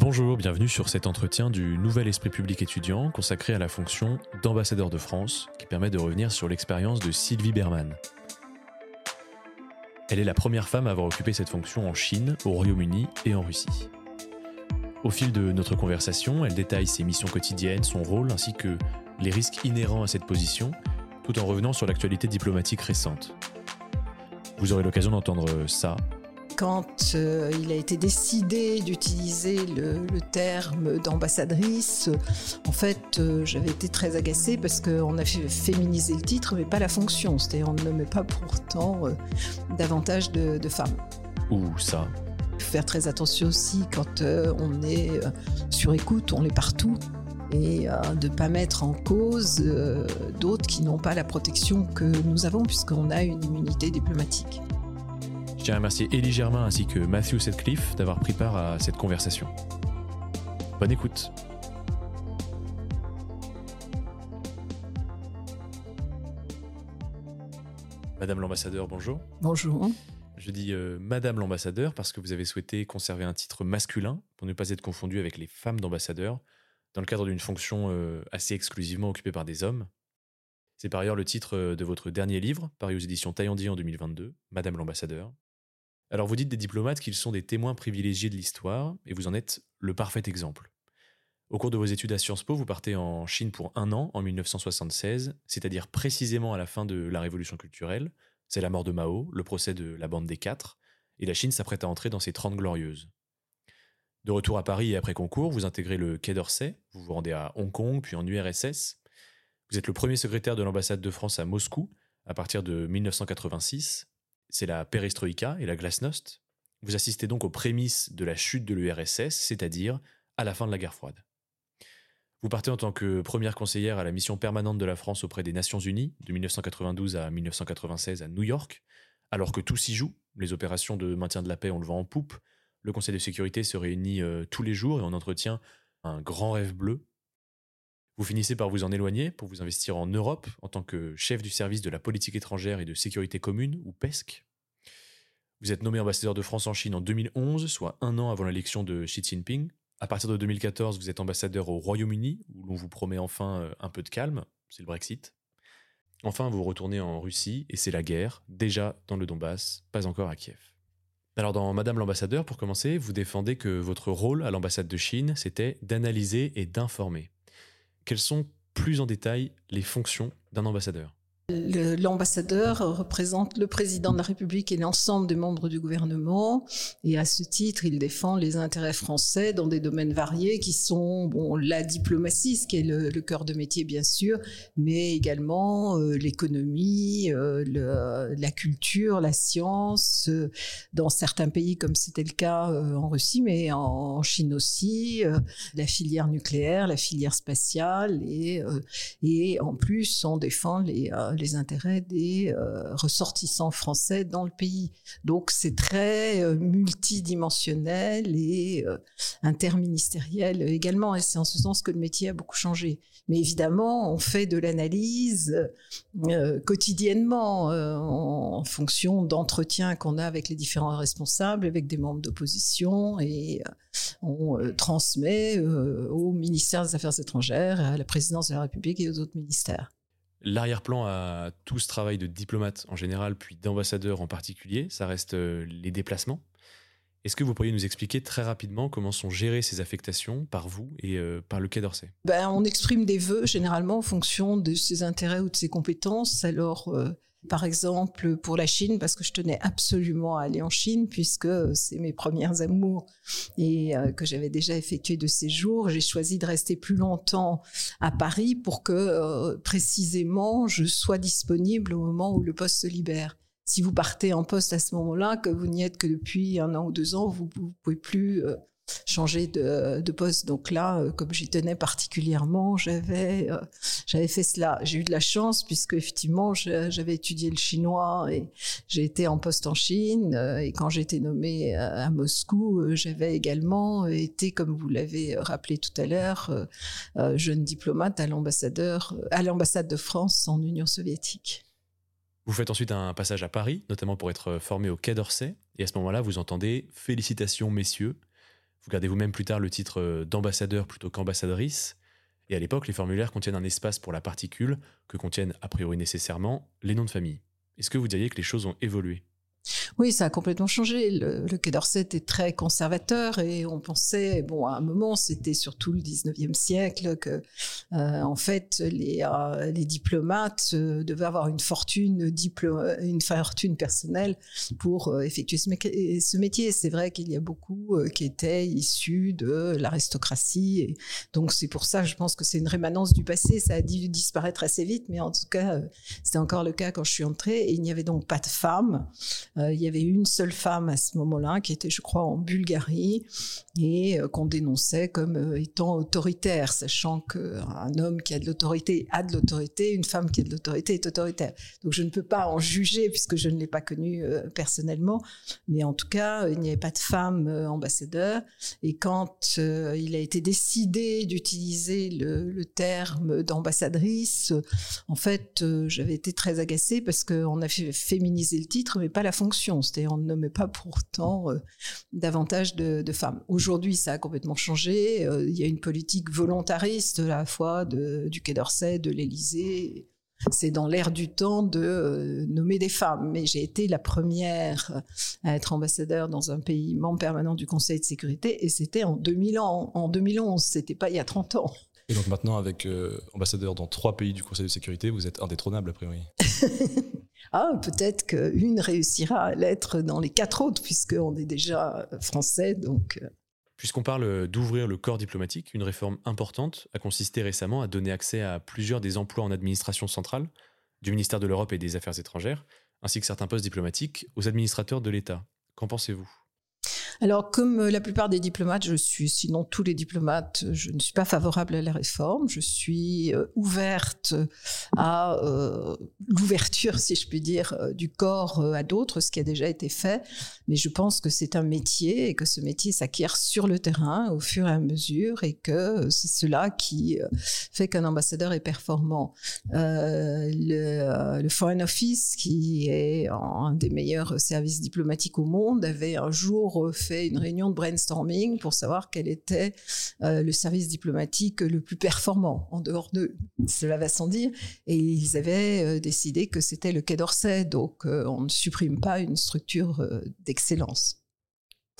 Bonjour, bienvenue sur cet entretien du Nouvel Esprit Public étudiant consacré à la fonction d'ambassadeur de France qui permet de revenir sur l'expérience de Sylvie Berman. Elle est la première femme à avoir occupé cette fonction en Chine, au Royaume-Uni et en Russie. Au fil de notre conversation, elle détaille ses missions quotidiennes, son rôle ainsi que les risques inhérents à cette position, tout en revenant sur l'actualité diplomatique récente. Vous aurez l'occasion d'entendre ça quand euh, il a été décidé d'utiliser le, terme d'ambassadrice, en fait, euh, j'avais été très agacée parce qu'on a féminisé le titre, mais pas la fonction. C'est-à-dire, on ne met pas pourtant euh, davantage de, femmes. Ou ça Faire très attention aussi quand on est sur écoute, on est partout et de ne pas mettre en cause d'autres qui n'ont pas la protection que nous avons puisqu'on a une immunité diplomatique. Tiens à remercier Élie Germain ainsi que Matthew Setcliffe d'avoir pris part à cette conversation. Bonne écoute. Madame l'ambassadeur, bonjour. Bonjour. Je dis euh, Madame l'ambassadeur parce que vous avez souhaité conserver un titre masculin pour ne pas être confondu avec les femmes d'ambassadeurs dans le cadre d'une fonction euh, assez exclusivement occupée par des hommes. C'est par ailleurs le titre euh, de votre dernier livre, paru aux éditions Taillandier en 2022, Madame l'ambassadeur. Alors vous dites des diplomates qu'ils sont des témoins privilégiés de l'histoire, et vous en êtes le parfait exemple. Au cours de vos études à Sciences Po, vous partez en Chine pour un an en 1976, c'est-à-dire précisément à la fin de la Révolution culturelle. C'est la mort de Mao, le procès de la bande des quatre, et la Chine s'apprête à entrer dans ses Trente Glorieuses. De retour à Paris et après concours, vous intégrez le Quai d'Orsay, vous vous rendez à Hong Kong, puis en URSS. Vous êtes le premier secrétaire de l'ambassade de France à Moscou à partir de 1986, c'est la perestroïka et la glasnost. Vous assistez donc aux prémices de la chute de l'URSS, c'est-à-dire à la fin de la guerre froide. Vous partez en tant que première conseillère à la mission permanente de la France auprès des Nations Unies de 1992 à 1996 à New York, alors que tout s'y joue, les opérations de maintien de la paix ont le vent en poupe, le Conseil de sécurité se réunit euh, tous les jours et on entretient un grand rêve bleu. Vous finissez par vous en éloigner pour vous investir en Europe en tant que chef du service de la politique étrangère et de sécurité commune, ou PESC, vous êtes nommé ambassadeur de France en Chine en 2011, soit un an avant l'élection de Xi Jinping. À partir de 2014, vous êtes ambassadeur au Royaume-Uni, où l'on vous promet enfin euh, un peu de calme, c'est le Brexit. Enfin, vous retournez en Russie, et c'est la guerre, déjà dans le Donbass, pas encore à Kiev. Alors dans Madame l'ambassadeur, pour commencer, vous défendez que votre rôle à l'ambassade de Chine, c'était d'analyser et d'informer. Quelles sont plus en détail les fonctions d'un ambassadeur L'ambassadeur représente le président de la République et l'ensemble des membres du gouvernement. Et à ce titre, il défend les intérêts français dans des domaines variés qui sont bon, la diplomatie, ce qui est le, cœur de métier bien sûr, mais également euh, l'économie, euh, la culture, la science, euh, dans certains pays comme c'était le cas en Russie, mais en, Chine aussi, la filière nucléaire, la filière spatiale et, et en plus on défend les les intérêts des euh, ressortissants français dans le pays. Donc c'est très euh, multidimensionnel et euh, interministériel également. Et c'est en ce sens que le métier a beaucoup changé. Mais évidemment, on fait de l'analyse quotidiennement en fonction d'entretiens qu'on a avec les différents responsables, avec des membres d'opposition et on transmet au ministère des Affaires étrangères, à la présidence de la République et aux autres ministères. L'arrière-plan à tout ce travail de diplomate en général, puis d'ambassadeur en particulier, ça reste euh, les déplacements. Est-ce que vous pourriez nous expliquer très rapidement comment sont gérées ces affectations par vous et euh, par le Quai d'Orsay? Ben, On exprime des vœux généralement en fonction de ses intérêts ou de ses compétences. Alors, euh, par exemple, pour la Chine, parce que je tenais absolument à aller en Chine, puisque c'est mes premières amours et euh, que j'avais déjà effectué de séjour, j'ai choisi de rester plus longtemps à Paris pour que euh, précisément je sois disponible au moment où le poste se libère. Si vous partez en poste à ce moment-là, que vous n'y êtes que depuis un an ou deux ans, vous ne pouvez plus euh, changer de, poste. Donc là, euh, comme j'y tenais particulièrement, j'avais euh, j'avais fait cela. J'ai eu de la chance puisque effectivement j'avais étudié le chinois et j'ai été en poste en Chine. Euh, et quand j'ai été nommée à Moscou, j'avais également été, comme vous l'avez rappelé tout à l'heure, jeune diplomate à l'ambassadeur à l'ambassade de France en Union soviétique. Vous faites ensuite un passage à Paris, notamment pour être formé au Quai d'Orsay. Et à ce moment-là, vous entendez Félicitations, messieurs, Vous gardez vous-même plus tard le titre d'ambassadeur plutôt qu'ambassadrice. Et à l'époque, les formulaires contiennent un espace pour la particule que contiennent a priori nécessairement les noms de famille. Est-ce que vous diriez que les choses ont évolué? Oui, ça a complètement changé. Le, Quai d'Orsay était très conservateur et on pensait, bon, à un moment, c'était surtout le 19e siècle que, euh, en fait, les, euh, diplomates euh, devaient avoir une fortune, une fortune personnelle pour effectuer ce, métier. C'est vrai qu'il y a beaucoup qui étaient issus de l'aristocratie. Et donc, c'est pour ça, je pense que c'est une rémanence du passé. Ça a dû disparaître assez vite, mais en tout cas, c'était encore le cas quand je suis entrée. Et il n'y avait donc pas de femmes. Il y avait une seule femme à ce moment-là qui était, je crois, en Bulgarie et euh, qu'on dénonçait comme euh, étant autoritaire, sachant qu'un homme qui a de l'autorité a de l'autorité, une femme qui a de l'autorité est autoritaire. Donc je ne peux pas en juger puisque je ne l'ai pas connue personnellement, mais en tout cas, il n'y avait pas de femme ambassadeur. Et quand il a été décidé d'utiliser le, terme d'ambassadrice, en fait, j'avais été très agacée parce qu'on a fait féminiser le titre, mais pas la fonction. C'est-à-dire, on ne nommait pas pourtant euh, davantage de, femmes. Aujourd'hui, ça a complètement changé. Euh, il y a une politique volontariste à la fois du Quai d'Orsay, de l'Élysée. C'est dans l'air du temps de euh, nommer des femmes. Mais j'ai été la première à être ambassadeur dans un pays membre permanent du Conseil de sécurité et c'était en 2000 ans, en 2011. C'était pas il y a 30 ans. Et donc maintenant, avec ambassadeur dans trois pays du Conseil de sécurité, vous êtes indétrônable a priori. ah, peut-être qu'une réussira à l'être dans les quatre autres, puisqu'on est déjà français, donc... Euh. Puisqu'on parle d'ouvrir le corps diplomatique, une réforme importante a consisté récemment à donner accès à plusieurs des emplois en administration centrale du ministère de l'Europe et des Affaires étrangères, ainsi que certains postes diplomatiques aux administrateurs de l'État. Qu'en pensez-vous? Alors, comme euh, la plupart des diplomates, je suis, sinon tous les diplomates, je ne suis pas favorable à la réforme. Je suis euh, ouverte à euh, l'ouverture, si je puis dire, du corps à d'autres, ce qui a déjà été fait. Mais je pense que c'est un métier et que ce métier s'acquiert sur le terrain au fur et à mesure et que c'est cela qui fait qu'un ambassadeur est performant. le, le Foreign Office, qui est un des meilleurs services diplomatiques au monde, avait un jour fait une réunion de brainstorming pour savoir quel était euh, le service diplomatique le plus performant en dehors de cela va sans dire. Et ils avaient euh, décidé que c'était le Quai d'Orsay, donc euh, on ne supprime pas une structure d'excellence.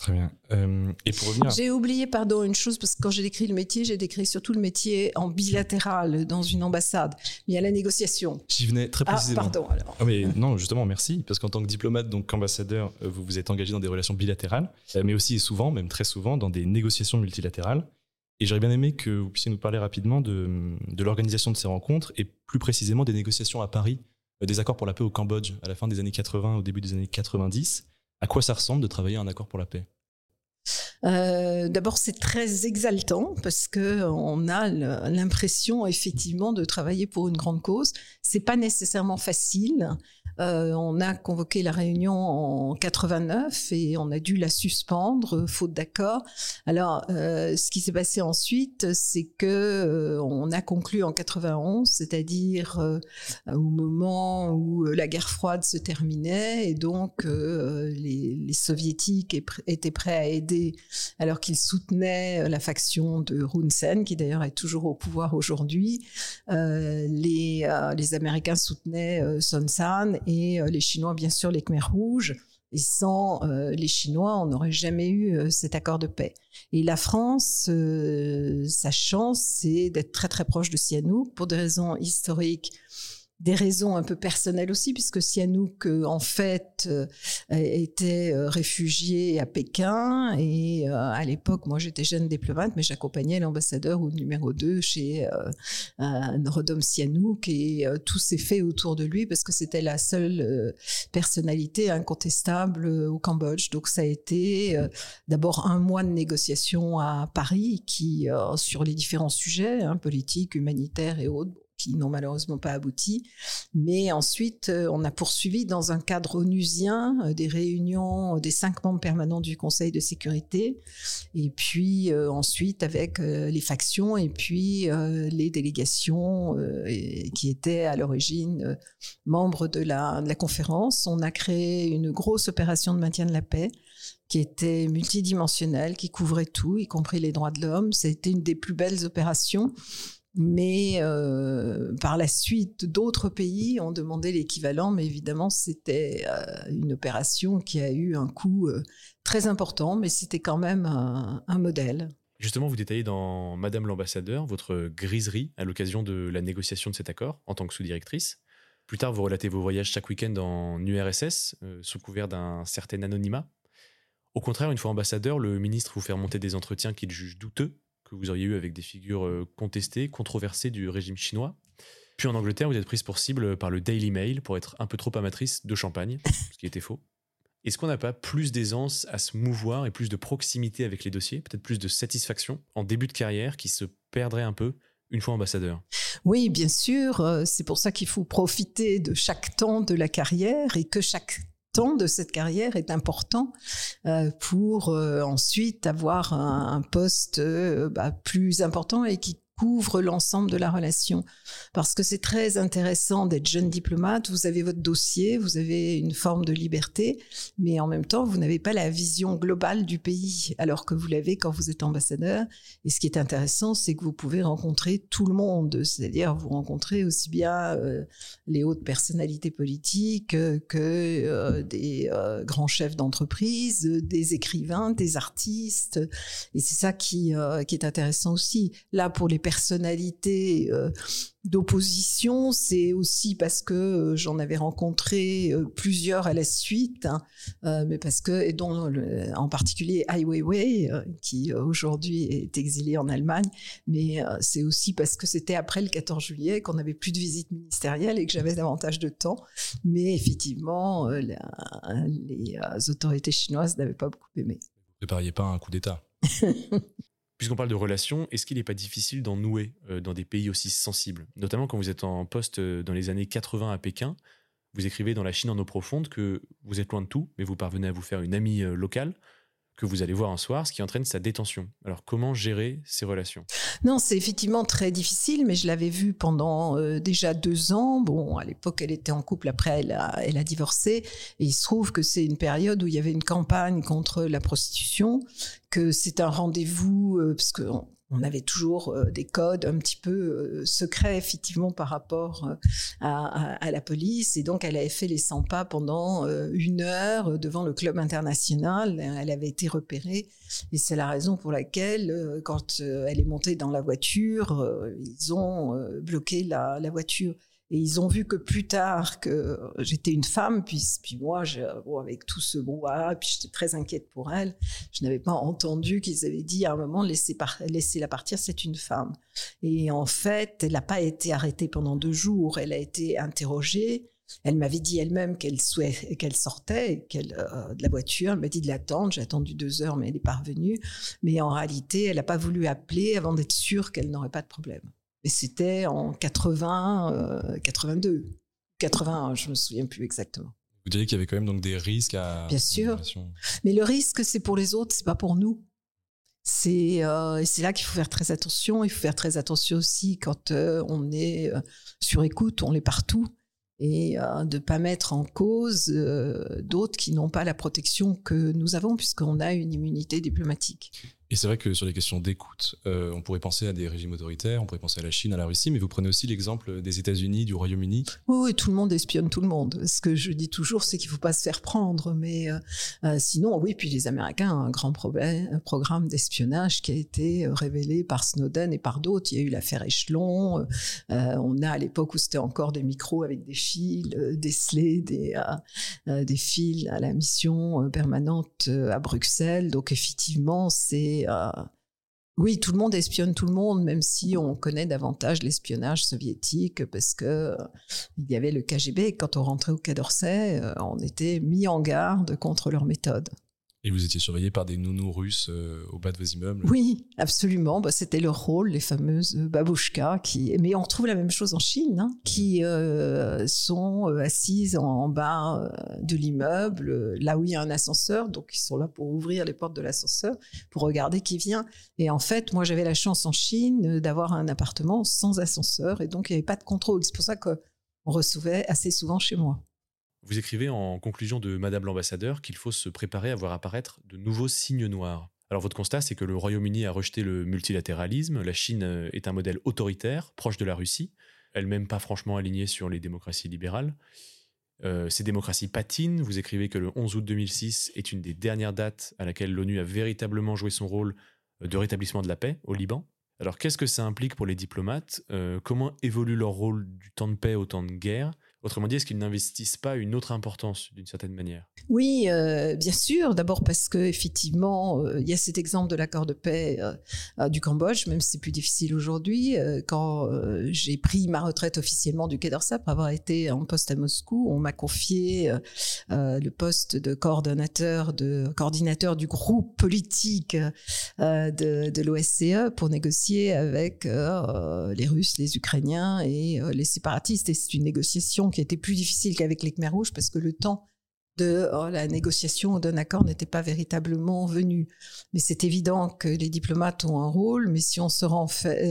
Très bien. Euh, et pour revenir. J'ai oublié, pardon, une chose, parce que quand j'ai décrit le métier, j'ai décrit surtout le métier en bilatéral dans une ambassade. Il y a la négociation. J'y venais très ah, précisément. Ah, pardon, alors. Ah, mais non, justement, merci. Parce qu'en tant que diplomate, donc ambassadeur, euh, vous vous êtes engagé dans des relations bilatérales, euh, mais aussi et souvent, même très souvent, dans des négociations multilatérales. Et j'aurais bien aimé que vous puissiez nous parler rapidement de, de l'organisation de ces rencontres et plus précisément des négociations à Paris, des accords pour la paix au Cambodge à la fin des années 80, au début des années 90 à quoi ça ressemble de travailler un accord pour la paix? Euh, D'abord, c'est très exaltant parce que on a l'impression effectivement de travailler pour une grande cause. C'est pas nécessairement facile. Euh, on a convoqué la réunion en 89 et on a dû la suspendre faute d'accord. Alors, euh, ce qui s'est passé ensuite, c'est que euh, on a conclu en 91, c'est-à-dire au moment où la guerre froide se terminait et donc les, soviétiques étaient prêts à aider alors qu'ils soutenaient la faction de Hun Sen, qui d'ailleurs est toujours au pouvoir aujourd'hui. les, Américains soutenaient Son San et euh, les Chinois, bien sûr, les Khmers rouges. Et sans euh, les Chinois, on n'aurait jamais eu euh, cet accord de paix. Et la France, sa chance, c'est d'être très très proche de Sihanouk pour des raisons historiques des raisons un peu personnelles aussi, puisque Sihanouk, euh, en fait, euh, était euh, réfugié à Pékin. Et à l'époque, moi, j'étais jeune diplomate, mais j'accompagnais l'ambassadeur au numéro 2 chez Norodom Sihanouk. Et tout s'est fait autour de lui, parce que c'était la seule personnalité incontestable au Cambodge. Donc, ça a été d'abord un mois de négociation à Paris, qui, sur les différents sujets, hein, politiques, humanitaires et autres, qui n'ont malheureusement pas abouti. Mais ensuite, on a poursuivi dans un cadre onusien des réunions des cinq membres permanents du Conseil de sécurité, et puis ensuite avec les factions et puis les délégations qui étaient à l'origine membres de la, de la conférence. On a créé une grosse opération de maintien de la paix qui était multidimensionnelle, qui couvrait tout, y compris les droits de l'homme. C'était une des plus belles opérations. Mais euh, par la suite, d'autres pays ont demandé l'équivalent, mais évidemment, c'était euh, une opération qui a eu un coût euh, très important, mais c'était quand même un, un, modèle. Justement, vous détaillez dans Madame l'ambassadeur votre griserie à l'occasion de la négociation de cet accord en tant que sous-directrice. Plus tard, vous relatez vos voyages chaque week-end en URSS, sous couvert d'un certain anonymat. Au contraire, une fois ambassadeur, le ministre vous fait remonter des entretiens qu'il juge douteux, que vous auriez eu avec des figures euh, contestées, controversées du régime chinois. Puis en Angleterre, vous êtes prise pour cible par le Daily Mail pour être un peu trop amatrice de champagne, ce qui était faux. Est-ce qu'on n'a pas plus d'aisance à se mouvoir et plus de proximité avec les dossiers, peut-être plus de satisfaction en début de carrière qui se perdrait un peu une fois ambassadeur? Oui, bien sûr. Euh, c'est pour ça qu'il faut profiter de chaque temps de la carrière et que chaque temps de cette carrière est important euh, pour euh, ensuite avoir un, poste euh, bah, plus important et qui couvre l'ensemble de la relation. Parce que c'est très intéressant d'être jeune diplomate, vous avez votre dossier, vous avez une forme de liberté, mais en même temps, vous n'avez pas la vision globale du pays, alors que vous l'avez quand vous êtes ambassadeur. Et ce qui est intéressant, c'est que vous pouvez rencontrer tout le monde, c'est-à-dire vous rencontrez aussi bien euh, les hautes personnalités politiques que euh, des euh, grands chefs d'entreprise, des écrivains, des artistes. Et c'est ça qui, qui est intéressant aussi. Là, pour les personnalité euh, d'opposition, c'est aussi parce que euh, j'en avais rencontré euh, plusieurs à la suite, hein, mais parce que, et dont en particulier Ai Weiwei, qui aujourd'hui est exilé en Allemagne, mais c'est aussi parce que c'était après le 14 juillet qu'on n'avait plus de visite ministérielle et que j'avais davantage de temps. Mais effectivement, les autorités chinoises n'avaient pas beaucoup aimé. Vous ne prépariez pas un coup d'État? Puisqu'on parle de relations, est-ce qu'il n'est pas difficile d'en nouer euh, dans des pays aussi sensibles? Notamment quand vous êtes en poste euh, dans les années 80 à Pékin, vous écrivez dans La Chine en eau profonde que vous êtes loin de tout, mais vous parvenez à vous faire une amie euh, locale que vous allez voir un soir, ce qui entraîne sa détention. Alors comment gérer ces relations? Non, c'est effectivement très difficile, mais je l'avais vu pendant euh, déjà deux ans. Bon, à l'époque, elle était en couple, après, elle a, elle a divorcé. Et il se trouve que c'est une période où il y avait une campagne contre la prostitution, que c'est un rendez-vous, euh, parce que avait toujours euh, des codes un petit peu euh, secrets effectivement par rapport euh, à, la police. Et donc elle avait fait les 100 pas pendant une heure devant le club international. Elle avait été repérée. Et c'est la raison pour laquelle quand elle est montée dans la voiture ils ont bloqué la voiture et ils ont vu que plus tard que j'étais une femme, puis, moi, avec tout ce brouhaha, puis j'étais très inquiète pour elle, je n'avais pas entendu qu'ils avaient dit à un moment, laissez, laissez la partir, c'est une femme. Et en fait, elle n'a pas été arrêtée pendant deux jours, elle a été interrogée. Elle m'avait dit elle-même qu'elle sortait euh, de la voiture. Elle m'a dit de l'attendre. J'ai attendu deux heures, mais elle n'est pas revenue. Mais en réalité, elle n'a pas voulu appeler avant d'être sûre qu'elle n'aurait pas de problème. Et c'était en 80, 82, 81, je me souviens plus exactement. Vous diriez qu'il y avait quand même donc des risques à. Bien sûr. Mais le risque, c'est pour les autres, c'est pas pour nous. C'est euh, c'est là qu'il faut faire très attention. Il faut faire très attention aussi quand euh, on est euh, sur écoute, on est partout et de ne pas mettre en cause d'autres qui n'ont pas la protection que nous avons puisqu'on a une immunité diplomatique. Et c'est vrai que sur les questions d'écoute, euh, on pourrait penser à des régimes autoritaires, on pourrait penser à la Chine, à la Russie, mais vous prenez aussi l'exemple des États-Unis, du Royaume-Uni. Oui, tout le monde espionne tout le monde. Ce que je dis toujours, c'est qu'il ne faut pas se faire prendre, mais euh, euh, sinon, oui, puis les Américains ont un grand problème, un programme d'espionnage qui a été révélé par Snowden et par d'autres. Il y a eu l'affaire Échelon. on a à l'époque où c'était encore des micros avec des fils décelés, des, des fils à la mission permanente à Bruxelles. Donc effectivement, c'est euh, oui, tout le monde espionne tout le monde, même si on connaît davantage l'espionnage soviétique, parce que euh, il y avait le KGB. Quand on rentrait au Quai d'Orsay, euh, on était mis en garde contre leur méthode. Et vous étiez surveillé par des nounous russes euh, au bas de vos immeubles? Oui, absolument. Bah, C'était leur rôle, les fameuses babouchkas. Qui... Mais on retrouve la même chose en Chine, hein, qui euh, sont euh, assises en, bas euh, de l'immeuble, là où il y a un ascenseur. Donc, ils sont là pour ouvrir les portes de l'ascenseur, pour regarder qui vient. Et en fait, moi, j'avais la chance en Chine d'avoir un appartement sans ascenseur. Et donc, il n'y avait pas de contrôle. C'est pour ça qu'on recevait assez souvent chez moi. Vous écrivez en conclusion de Madame l'ambassadeur qu'il faut se préparer à voir apparaître de nouveaux signes noirs. Alors votre constat, c'est que le Royaume-Uni a rejeté le multilatéralisme, la Chine euh, est un modèle autoritaire, proche de la Russie, elle-même pas franchement alignée sur les démocraties libérales. Euh, ces démocraties patinent, vous écrivez que le 11 août 2006 est une des dernières dates à laquelle l'ONU a véritablement joué son rôle euh, de rétablissement de la paix au Liban. Alors qu'est-ce que ça implique pour les diplomates? Comment évolue leur rôle du temps de paix au temps de guerre? Autrement dit, est-ce qu'ils n'investissent pas une autre importance d'une certaine manière? Oui, euh, bien sûr. D'abord parce que effectivement, euh, il y a cet exemple de l'accord de paix euh, du Cambodge, même si c'est plus difficile aujourd'hui. quand j'ai pris ma retraite officiellement du Quai d'Orsay après avoir été en poste à Moscou, on m'a confié le poste de coordinateur du groupe politique de l'OSCE pour négocier avec les Russes, les Ukrainiens et les séparatistes. Et c'est une négociation qui était plus difficile qu'avec les Khmer rouges parce que le temps de oh, la négociation d'un accord n'était pas véritablement venu. Mais c'est évident que les diplomates ont un rôle, mais si on se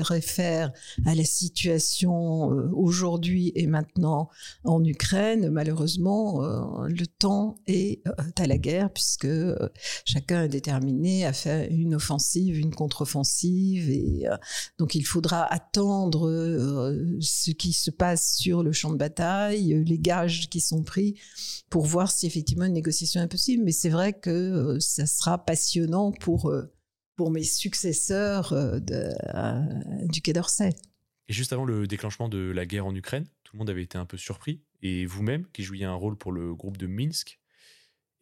réfère à la situation euh, aujourd'hui et maintenant en Ukraine, malheureusement, euh, le temps est euh, à la guerre puisque chacun est déterminé à faire une offensive, une contre-offensive et donc il faudra attendre ce qui se passe sur le champ de bataille, les gages qui sont pris pour voir si effectivement une négociation impossible, mais c'est vrai que euh, ça sera passionnant pour, euh, pour mes successeurs euh, du Quai d'Orsay. Et juste avant le déclenchement de la guerre en Ukraine, tout le monde avait été un peu surpris, et vous-même, qui jouiez un rôle pour le groupe de Minsk,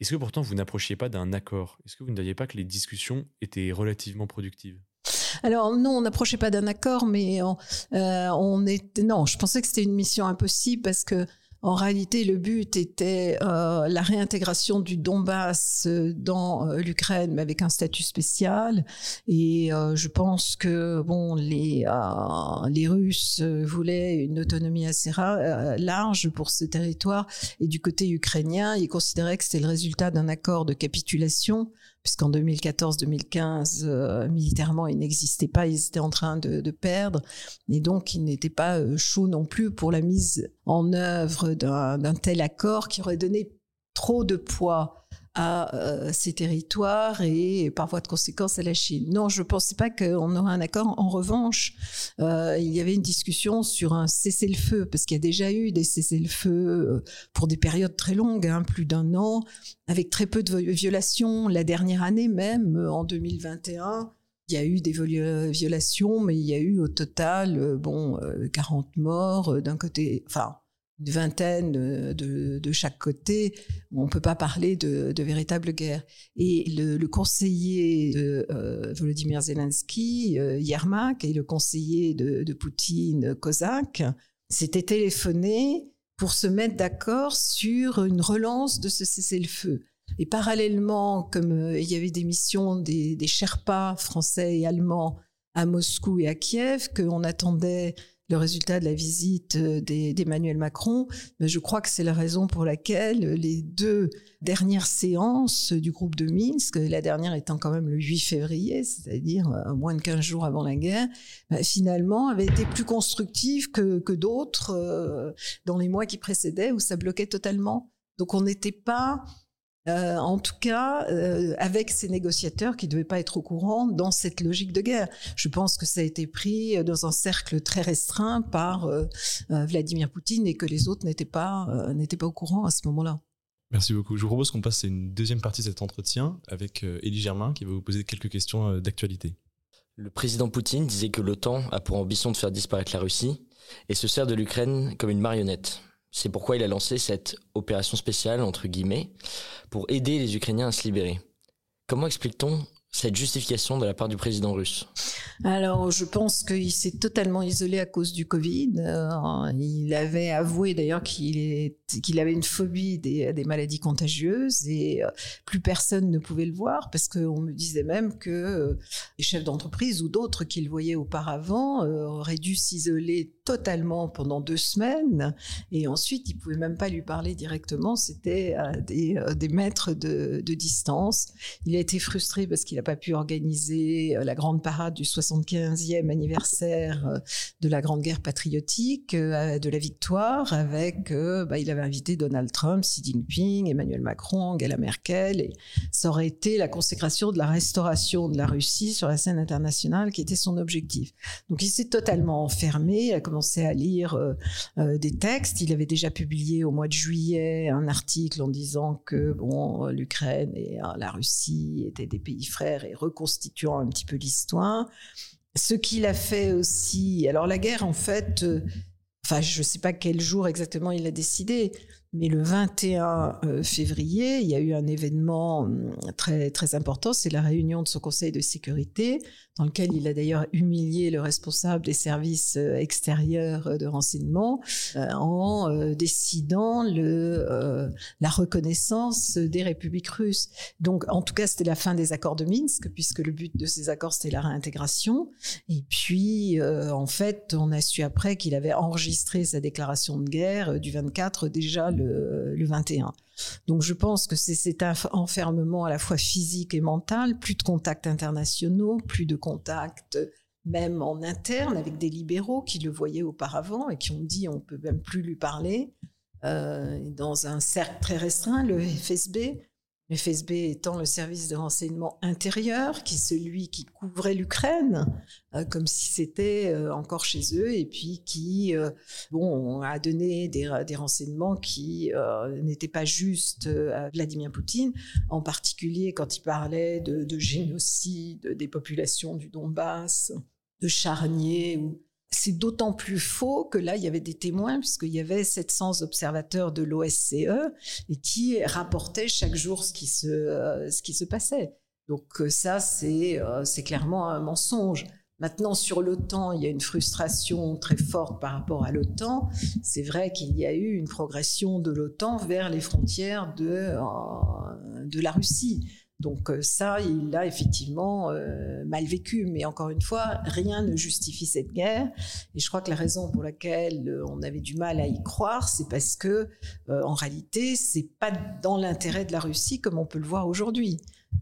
est-ce que pourtant vous n'approchiez pas d'un accord? Est-ce que vous ne diriez pas que les discussions étaient relativement productives? Alors non, on n'approchait pas d'un accord, mais on, on était non. Je pensais que c'était une mission impossible parce que en réalité, le but était euh, la réintégration du Donbass dans euh, l'Ukraine, mais avec un statut spécial. Et euh, je pense que bon, les les Russes voulaient une autonomie assez large pour ce territoire. Et du côté ukrainien, ils considéraient que c'était le résultat d'un accord de capitulation puisqu'en 2014-2015, euh, militairement, ils n'existaient pas, ils étaient en train de, perdre, et donc ils n'étaient pas euh, chauds non plus pour la mise en œuvre d'un tel accord qui aurait donné trop de poids à euh, ces territoires et par voie de conséquence à la Chine. Non, je ne pensais pas qu'on aurait un accord. En revanche, euh, il y avait une discussion sur un cessez-le-feu, parce qu'il y a déjà eu des cessez-le-feu euh, pour des périodes très longues, hein, plus d'un an, avec très peu de violations. La dernière année même, en 2021, il y a eu des violations, mais il y a eu au total, bon, 40 morts d'un côté, enfin, une vingtaine de, chaque côté, on ne peut pas parler de, véritable guerre. Et le, conseiller de euh, Volodymyr Zelensky, euh, Yermak, et le conseiller de, de Poutine, Kozak, s'étaient téléphonés pour se mettre d'accord sur une relance de ce cessez-le-feu. Et parallèlement, comme euh, il y avait des missions des, des Sherpas français et allemands à Moscou et à Kiev, qu'on attendait le résultat de la visite euh, d'Emmanuel Macron, mais je crois que c'est la raison pour laquelle les deux dernières séances du groupe de Minsk, la dernière étant quand même le 8 février, c'est-à-dire euh, moins de 15 jours avant la guerre, bah, finalement avaient été plus constructives que, que d'autres euh, dans les mois qui précédaient où ça bloquait totalement. Donc on n'était pas euh, en tout cas euh, avec ces négociateurs qui ne devaient pas être au courant dans cette logique de guerre. Je pense que ça a été pris dans un cercle très restreint par euh, Vladimir Poutine et que les autres n'étaient pas, n'étaient pas au courant à ce moment-là. Merci beaucoup. Je vous propose qu'on passe à une deuxième partie de cet entretien avec Élie Germain qui va vous poser quelques questions d'actualité. Le président Poutine disait que l'OTAN a pour ambition de faire disparaître la Russie et se sert de l'Ukraine comme une marionnette. C'est pourquoi il a lancé cette opération spéciale, entre guillemets, pour aider les Ukrainiens à se libérer. Comment explique-t-on cette justification de la part du président russe? Alors, je pense qu'il s'est totalement isolé à cause du Covid. Euh, il avait avoué d'ailleurs qu'il avait une phobie des, des, maladies contagieuses et euh, plus personne ne pouvait le voir parce qu'on me disait même que euh, les chefs d'entreprise ou d'autres qu'il voyait auparavant auraient dû s'isoler totalement pendant deux semaines et ensuite ils pouvaient même pas lui parler directement. C'était des, des mètres de, distance. Il a été frustré parce qu'il n'a pas pu organiser euh, la grande parade du 75e anniversaire euh, de la Grande Guerre patriotique, euh, de la victoire, avec, bah, il avait invité Donald Trump, Xi Jinping, Emmanuel Macron, Angela Merkel, et ça aurait été la consécration de la restauration de la Russie sur la scène internationale qui était son objectif. Donc il s'est totalement enfermé, il a commencé à lire des textes, il avait déjà publié au mois de juillet un article en disant que bon, l'Ukraine et la Russie étaient des pays frères et reconstituant un petit peu l'histoire. Ce qu'il a fait aussi, alors la guerre en fait, euh, enfin je ne sais pas quel jour exactement il a décidé, mais le 21 euh, février, il y a eu un événement hum, très, très important, c'est la réunion de son conseil de sécurité, dans lequel il a d'ailleurs humilié le responsable des services euh, extérieurs euh, de renseignement en décidant le, la reconnaissance des républiques russes. Donc, en tout cas, c'était la fin des accords de Minsk, puisque le but de ces accords, c'était la réintégration. Et puis, en fait, on a su après qu'il avait enregistré sa déclaration de guerre du 24 déjà le, 21. Donc je pense que c'est cet enfermement à la fois physique et mental, plus de contacts internationaux, plus de contacts même en interne avec des libéraux qui le voyaient auparavant et qui ont dit on peut même plus lui parler. Euh, dans un cercle très restreint, le FSB, le FSB étant le service de renseignement intérieur, qui est celui qui couvrait l'Ukraine, euh, comme si c'était euh, encore chez eux, et puis qui euh, a donné des, renseignements qui n'étaient pas justes à Vladimir Poutine, en particulier quand il parlait de, de génocide des populations du Donbass, de charniers ou c'est d'autant plus faux que là, il y avait des témoins, puisqu'il y avait 700 observateurs de l'OSCE et qui rapportaient chaque jour ce qui se, euh, ce qui se passait. Donc euh, ça, c'est euh, clairement un mensonge. Maintenant, sur l'OTAN, il y a une frustration très forte par rapport à l'OTAN. C'est vrai qu'il y a eu une progression de l'OTAN vers les frontières de, de la Russie. Donc euh, ça, il l'a effectivement euh, mal vécu. Mais encore une fois, rien ne justifie cette guerre. Et je crois que la raison pour laquelle euh, on avait du mal à y croire, c'est parce que en réalité, c'est pas dans l'intérêt de la Russie comme on peut le voir aujourd'hui.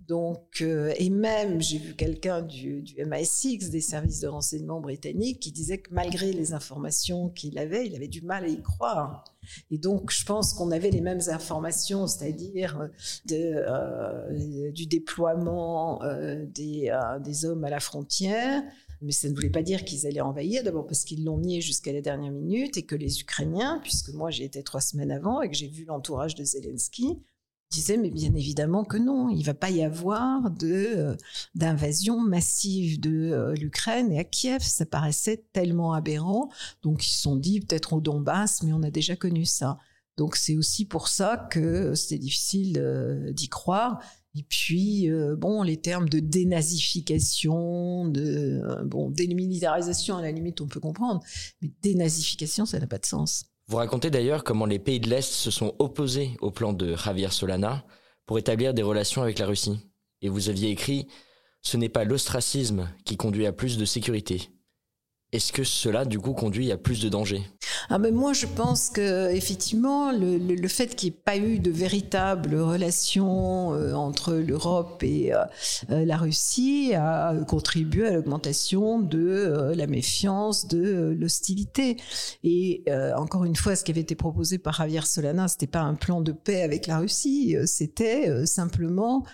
Donc, et même, j'ai vu quelqu'un du, du, MI6, des services de renseignement britanniques, qui disait que malgré les informations qu'il avait, il avait du mal à y croire. Et donc, je pense qu'on avait les mêmes informations, c'est-à-dire euh, du déploiement euh, des, euh, des, hommes à la frontière. Mais ça ne voulait pas dire qu'ils allaient envahir, d'abord parce qu'ils l'ont nié jusqu'à la dernière minute et que les Ukrainiens, puisque moi j'y étais trois semaines avant et que j'ai vu l'entourage de Zelensky, disait mais bien évidemment que non, il va pas y avoir de euh, d'invasion massive de euh, l'Ukraine et à Kiev, ça paraissait tellement aberrant. Donc ils se sont dit peut-être au Donbass, mais on a déjà connu ça. Donc c'est aussi pour ça que c'était difficile euh, d'y croire. Et puis bon, les termes de dénazification, de bon démilitarisation à la limite on peut comprendre, mais dénazification ça n'a pas de sens. Vous racontez d'ailleurs comment les pays de l'Est se sont opposés au plan de Javier Solana pour établir des relations avec la Russie. Et vous aviez écrit Ce n'est pas l'ostracisme qui conduit à plus de sécurité. Est-ce que cela, du coup, conduit à plus de danger ah moi, je pense que effectivement, le, fait qu'il n'y ait pas eu de véritable relation euh, entre l'Europe et euh, euh, la Russie a contribué à l'augmentation de la méfiance, de l'hostilité. Et encore une fois, ce qui avait été proposé par Javier Solana, c'était pas un plan de paix avec la Russie, c'était simplement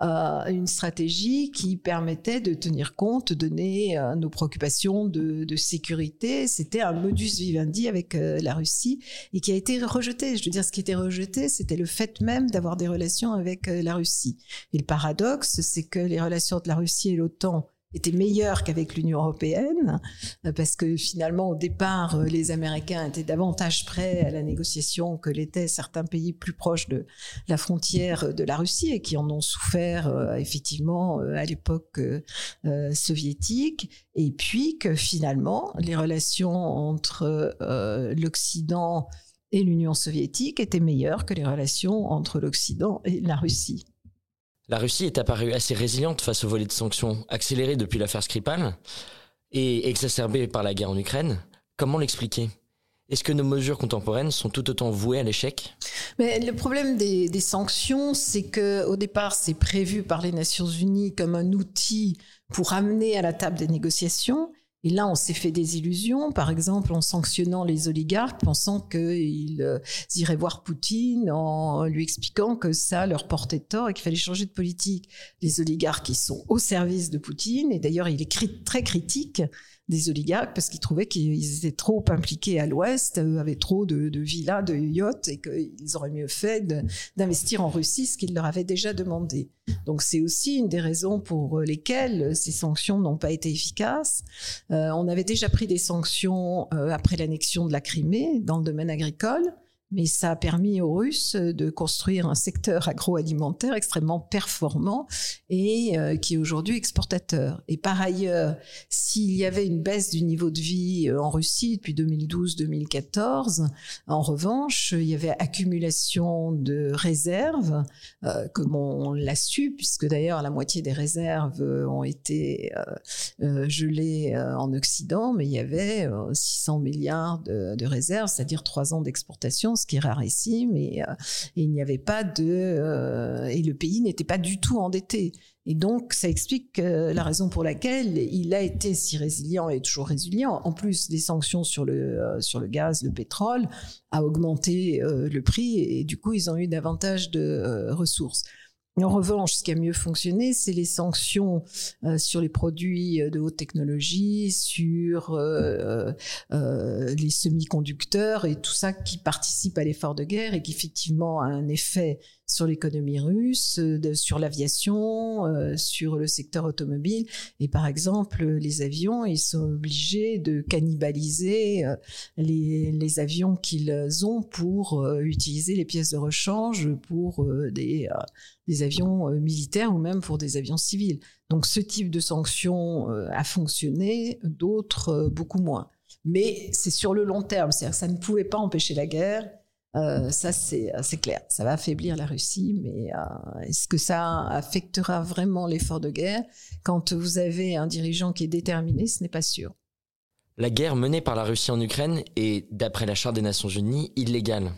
une stratégie qui permettait de tenir compte, de donner nos préoccupations de sécurité. C'était un modus vivendi avec euh, la Russie et qui a été rejeté. Je veux dire, ce qui était rejeté, c'était le fait même d'avoir des relations avec euh, la Russie. Et le paradoxe, c'est que les relations entre la Russie et l'OTAN était meilleur qu'avec l'Union européenne, euh, parce que finalement, au départ, euh, les Américains étaient davantage prêts à la négociation que l'étaient certains pays plus proches de la frontière de la Russie et qui en ont souffert euh, effectivement à l'époque soviétique, et puis que finalement, les relations entre l'Occident et l'Union soviétique étaient meilleures que les relations entre l'Occident et la Russie. La Russie est apparue assez résiliente face au volet de sanctions accélérées depuis l'affaire Skripal et exacerbées par la guerre en Ukraine. Comment l'expliquer? Est-ce que nos mesures contemporaines sont tout autant vouées à l'échec? Mais le problème des, des sanctions, c'est que au départ, c'est prévu par les Nations Unies comme un outil pour amener à la table des négociations. Et là, on s'est fait des illusions, par exemple en sanctionnant les oligarques, pensant qu'ils euh, iraient voir Poutine en lui expliquant que ça leur portait tort et qu'il fallait changer de politique. Les oligarques, ils sont au service de Poutine, et d'ailleurs, il est très critique des oligarques parce qu'ils trouvaient qu'ils étaient trop impliqués à l'Ouest, avaient trop de, de, villas, de yachts et qu'ils auraient mieux fait d'investir en Russie, ce qu'ils leur avaient déjà demandé. Donc c'est aussi une des raisons pour lesquelles ces sanctions n'ont pas été efficaces. Euh, on avait déjà pris des sanctions euh, après l'annexion de la Crimée dans le domaine agricole mais ça a permis aux Russes de construire un secteur agroalimentaire extrêmement performant et euh, qui est aujourd'hui exportateur. Et par ailleurs, s'il y avait une baisse du niveau de vie euh, en Russie depuis 2012-2014, en revanche, il y avait accumulation de réserves, euh, comme on, l'a su, puisque d'ailleurs la moitié des réserves ont été gelées en Occident, mais il y avait 600 milliards de, de réserves, c'est-à-dire trois ans d'exportation ce qui est rarissime, et, euh, il n'y avait pas de... Euh, et le pays n'était pas du tout endetté. Et donc, ça explique la raison pour laquelle il a été si résilient et toujours résilient. En plus, des sanctions sur le, euh, sur le gaz, le pétrole, a augmenté le prix et, du coup, ils ont eu davantage de ressources. En revanche, ce qui a mieux fonctionné, c'est les sanctions euh, sur les produits euh, de haute technologie, sur euh, les semi-conducteurs et tout ça qui participe à l'effort de guerre et qui effectivement a un effet sur l'économie russe, de, sur l'aviation, euh, sur le secteur automobile. Et par exemple, les avions, ils sont obligés de cannibaliser euh, les, avions qu'ils ont pour euh, utiliser les pièces de rechange pour des, avions militaires ou même pour des avions civils. Donc ce type de sanctions a fonctionné, d'autres beaucoup moins. Mais c'est sur le long terme, c'est-à-dire ça ne pouvait pas empêcher la guerre euh, ça, c'est clair. Ça va affaiblir la Russie, mais euh, est-ce que ça affectera vraiment l'effort de guerre? Quand vous avez un dirigeant qui est déterminé, ce n'est pas sûr. La guerre menée par la Russie en Ukraine est, d'après la Charte des Nations Unies, illégale.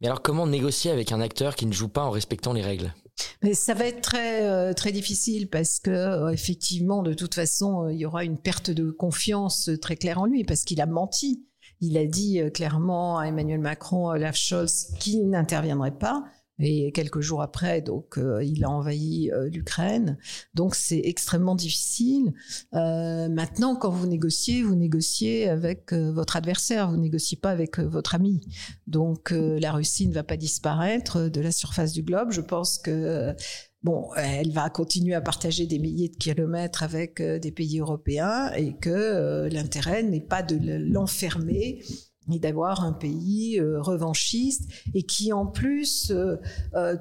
Mais alors comment négocier avec un acteur qui ne joue pas en respectant les règles? Mais ça va être très euh, très difficile parce que effectivement de toute façon il y aura une perte de confiance très claire en lui parce qu'il a menti. Il a dit euh, clairement à Emmanuel Macron, Olaf Scholz, qu'il n'interviendrait pas. Et quelques jours après, donc, euh, il a envahi euh, l'Ukraine. Donc, c'est extrêmement difficile. maintenant, quand vous négociez, vous négociez avec votre adversaire, vous négociez pas avec votre ami. Donc, la Russie ne va pas disparaître de la surface du globe. Je pense que bon, elle va continuer à partager des milliers de kilomètres avec euh, des pays européens et que euh, l'intérêt n'est pas de l'enfermer et d'avoir un pays euh, revanchiste et qui en plus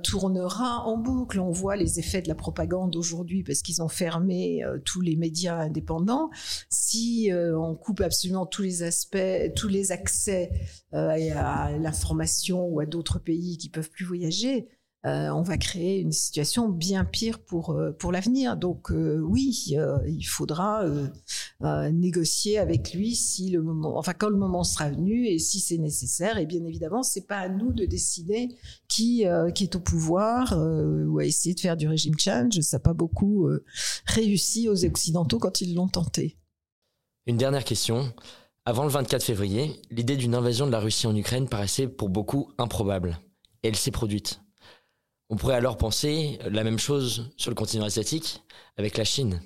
tournera en boucle. On voit les effets de la propagande aujourd'hui parce qu'ils ont fermé tous les médias indépendants. Si on coupe absolument tous les aspects, tous les accès à l'information ou à d'autres pays qui peuvent plus voyager, euh, on va créer une situation bien pire pour, euh, pour l'avenir. Donc euh, oui, il faudra négocier avec lui si le moment, enfin quand le moment sera venu et si c'est nécessaire. Et bien évidemment, c'est pas à nous de décider qui, qui est au pouvoir ou à essayer de faire du régime change. Ça n'a pas beaucoup réussi aux Occidentaux quand ils l'ont tenté. Une dernière question. Avant le 24 février, l'idée d'une invasion de la Russie en Ukraine paraissait pour beaucoup improbable. elle s'est produite. On pourrait alors penser la même chose sur le continent asiatique avec la Chine.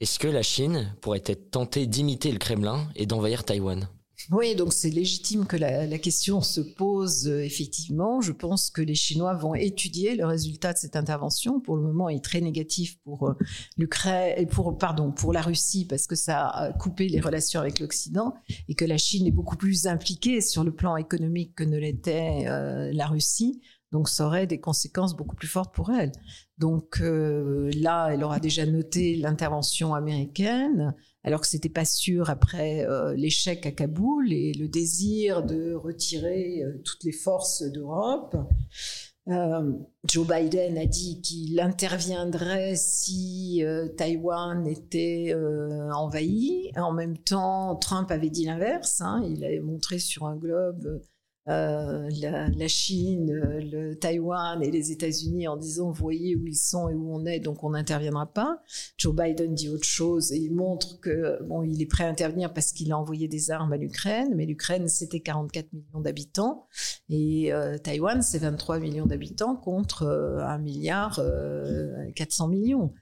Est-ce que la Chine pourrait être tentée d'imiter le Kremlin et d'envahir Taïwan? Oui, donc c'est légitime que la, question se pose euh, effectivement. Je pense que les Chinois vont étudier le résultat de cette intervention. Pour le moment, il est très négatif pour euh, pour pardon pour la Russie parce que ça a coupé les relations avec l'Occident et que la Chine est beaucoup plus impliquée sur le plan économique que ne l'était euh, la Russie. Donc ça aurait des conséquences beaucoup plus fortes pour elle. Donc euh, là, elle aura déjà noté l'intervention américaine alors que c'était pas sûr après euh, l'échec à Kaboul et le désir de retirer euh, toutes les forces d'Europe. Joe Biden a dit qu'il interviendrait si Taïwan était envahi. En même temps, Trump avait dit l'inverse. Hein. Il avait montré sur un globe euh, la, Chine, le Taïwan et les États-Unis en disant voyez où ils sont et où on est, donc on n'interviendra pas. Joe Biden dit autre chose et il montre que bon, il est prêt à intervenir parce qu'il a envoyé des armes à l'Ukraine, mais l'Ukraine c'était 44 millions d'habitants et euh, Taïwan c'est 23 millions d'habitants contre euh, 1 milliard 400 millions.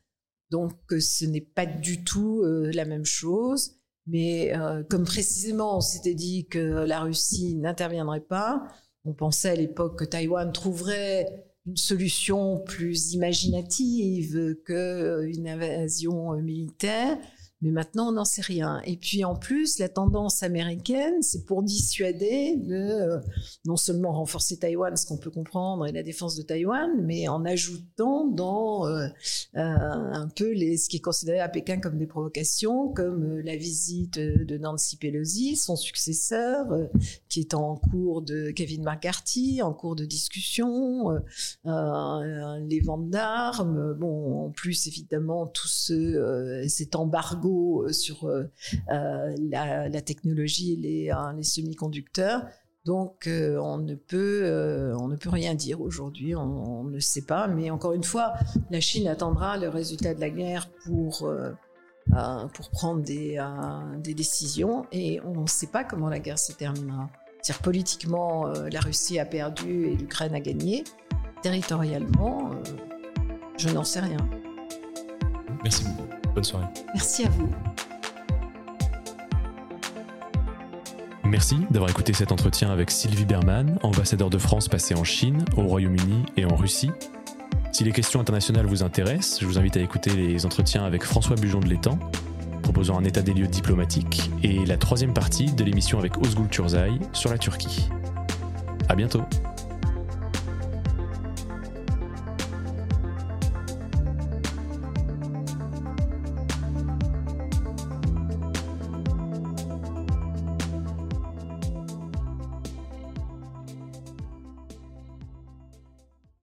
Donc ce n'est pas du tout la même chose. Mais euh, comme précisément on s'était dit que la Russie n'interviendrait pas, on pensait à l'époque que Taïwan trouverait une solution plus imaginative qu'une invasion militaire. Mais maintenant, on n'en sait rien. Et puis en plus, la tendance américaine, c'est pour dissuader de euh, non seulement renforcer Taïwan, ce qu'on peut comprendre, et la défense de Taïwan, mais en ajoutant dans euh, euh, un peu ce qui est considéré à Pékin comme des provocations, comme la visite de Nancy Pelosi, son successeur, qui est en cours de Kevin McCarthy, en cours de discussion, les ventes d'armes, bon, en plus évidemment tout ce, cet embargo euh, sur euh, euh, la, technologie et les, semi-conducteurs. Donc on ne peut on ne peut rien dire aujourd'hui, on, ne sait pas. Mais encore une fois, la Chine attendra le résultat de la guerre pour pour prendre des, des décisions et on ne sait pas comment la guerre se terminera. C'est-à-dire politiquement, la Russie a perdu et l'Ukraine a gagné. Territorialement, je n'en sais rien. Merci beaucoup. Bonne soirée. Merci à vous. Merci d'avoir écouté cet entretien avec Sylvie Berman, ambassadeur de France passé en Chine, au Royaume-Uni et en Russie. Si les questions internationales vous intéressent, je vous invite à écouter les entretiens avec François Bujon de l'Étang, proposant un état des lieux diplomatique, et la troisième partie de l'émission avec Ozgul Turzai sur la Turquie. À bientôt!